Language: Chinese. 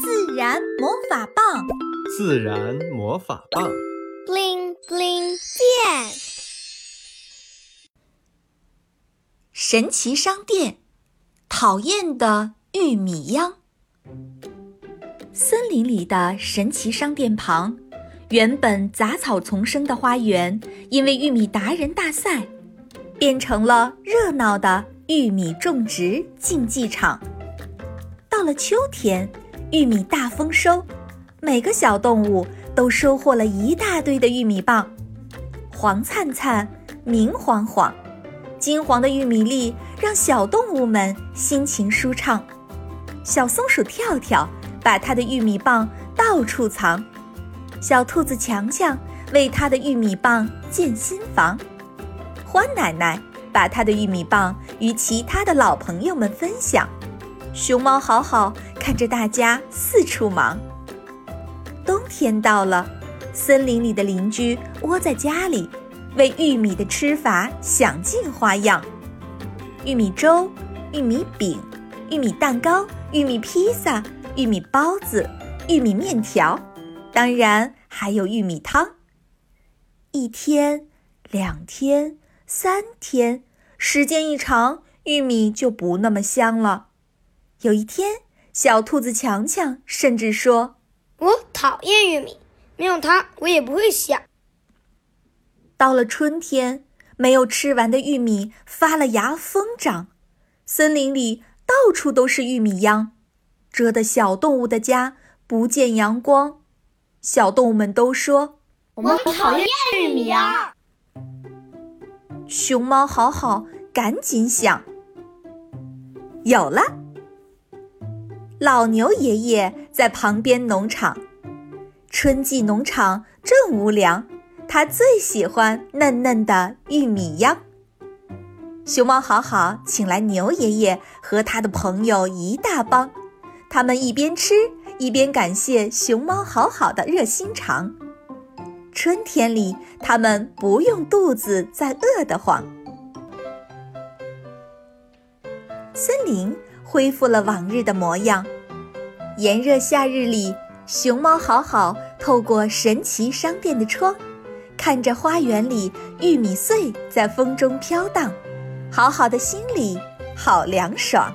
自然魔法棒，自然魔法棒，bling bling 变。神奇商店，讨厌的玉米秧。森林里的神奇商店旁，原本杂草丛生的花园，因为玉米达人大赛，变成了热闹的玉米种植竞技场。到了秋天。玉米大丰收，每个小动物都收获了一大堆的玉米棒，黄灿灿，明晃晃，金黄的玉米粒让小动物们心情舒畅。小松鼠跳跳把它的玉米棒到处藏，小兔子强强为它的玉米棒建新房，欢奶奶把它的玉米棒与其他的老朋友们分享。熊猫好好看着大家四处忙。冬天到了，森林里的邻居窝在家里，为玉米的吃法想尽花样：玉米粥、玉米饼、玉米蛋糕、玉米披萨、玉米包子、玉米面条，当然还有玉米汤。一天、两天、三天，时间一长，玉米就不那么香了。有一天，小兔子强强甚至说：“我讨厌玉米，没有它，我也不会想。”到了春天，没有吃完的玉米发了芽疯长，森林里到处都是玉米秧，遮得小动物的家不见阳光。小动物们都说：“我们讨厌玉米啊。”熊猫好好赶紧想，有了。老牛爷爷在旁边农场，春季农场正无粮，他最喜欢嫩嫩的玉米秧。熊猫好好请来牛爷爷和他的朋友一大帮，他们一边吃一边感谢熊猫好好的热心肠。春天里，他们不用肚子再饿得慌。森林。恢复了往日的模样。炎热夏日里，熊猫好好透过神奇商店的窗，看着花园里玉米穗在风中飘荡，好好的心里好凉爽。